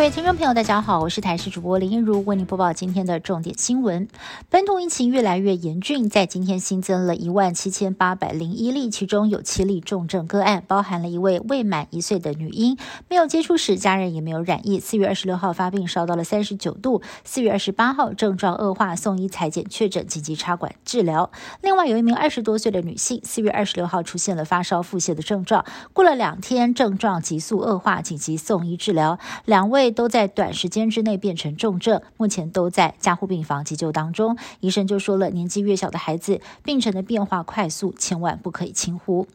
各位听众朋友，大家好，我是台视主播林一如，为您播报今天的重点新闻。本土疫情越来越严峻，在今天新增了一万七千八百零一例，其中有七例重症个案，包含了一位未满一岁的女婴，没有接触史，家人也没有染疫。四月二十六号发病，烧到了三十九度。四月二十八号症状恶化，送医裁剪确诊，紧急插管治疗。另外有一名二十多岁的女性，四月二十六号出现了发烧、腹泻的症状，过了两天症状急速恶化，紧急送医治疗。两位。都在短时间之内变成重症，目前都在加护病房急救当中。医生就说了，年纪越小的孩子，病程的变化快速，千万不可以轻忽。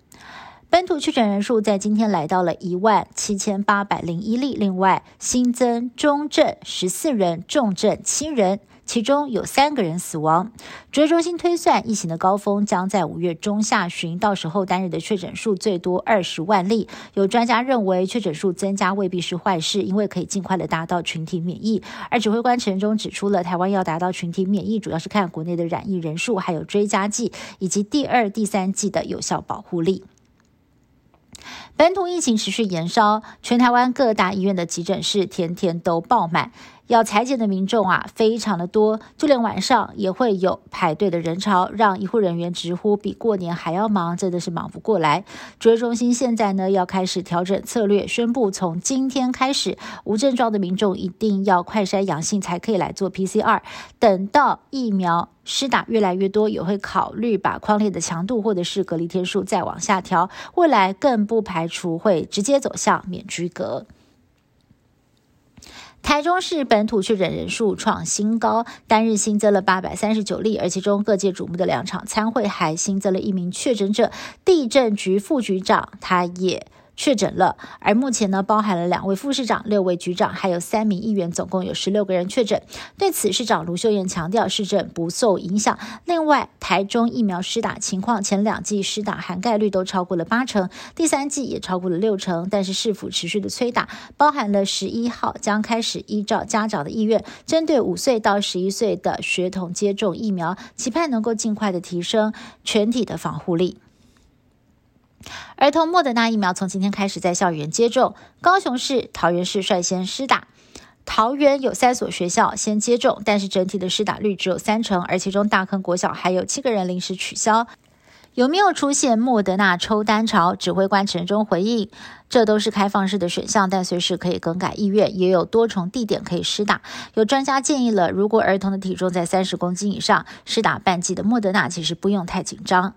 本土确诊人数在今天来到了一万七千八百零一例，另外新增中症十四人，重症七人。其中有三个人死亡。指挥中心推算，疫情的高峰将在五月中下旬，到时候单日的确诊数最多二十万例。有专家认为，确诊数增加未必是坏事，因为可以尽快的达到群体免疫。而指挥官陈中指出了，台湾要达到群体免疫，主要是看国内的染疫人数，还有追加剂以及第二、第三剂的有效保护力。本土疫情持续延烧，全台湾各大医院的急诊室天天都爆满。要裁剪的民众啊，非常的多，就连晚上也会有排队的人潮，让医护人员直呼比过年还要忙，真的是忙不过来。指挥中心现在呢，要开始调整策略，宣布从今天开始，无症状的民众一定要快筛阳性才可以来做 PCR。等到疫苗施打越来越多，也会考虑把框列的强度或者是隔离天数再往下调。未来更不排除会直接走向免居隔。台中市本土确诊人数创新高，单日新增了八百三十九例，而其中各界瞩目的两场参会还新增了一名确诊者，地震局副局长，他也。确诊了，而目前呢，包含了两位副市长、六位局长，还有三名议员，总共有十六个人确诊。对此，市长卢秀燕强调，市政不受影响。另外，台中疫苗施打情况，前两季施打涵盖率都超过了八成，第三季也超过了六成。但是，市府持续的催打，包含了十一号将开始依照家长的意愿，针对五岁到十一岁的学童接种疫苗，期盼能够尽快的提升全体的防护力。儿童莫德纳疫苗从今天开始在校园接种，高雄市、桃园市率先施打。桃园有三所学校先接种，但是整体的施打率只有三成，而其中大坑国小还有七个人临时取消。有没有出现莫德纳抽单潮？指挥官陈中回应，这都是开放式的选项，但随时可以更改意愿，也有多重地点可以施打。有专家建议了，如果儿童的体重在三十公斤以上，施打半剂的莫德纳其实不用太紧张。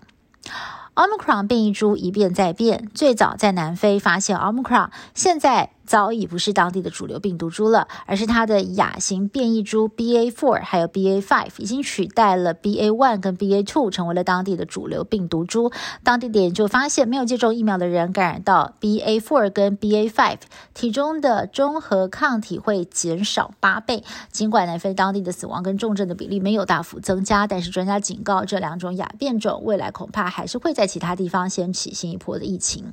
Omicron 变异株一变再变，最早在南非发现 Omicron，现在。早已不是当地的主流病毒株了，而是它的亚型变异株 BA.4 还有 BA.5 已经取代了 BA.1 跟 BA.2，成为了当地的主流病毒株。当地的研究发现，没有接种疫苗的人感染到 BA.4 跟 BA.5，体中的中和抗体会减少八倍。尽管南非当地的死亡跟重症的比例没有大幅增加，但是专家警告，这两种亚变种未来恐怕还是会在其他地方掀起新一波的疫情。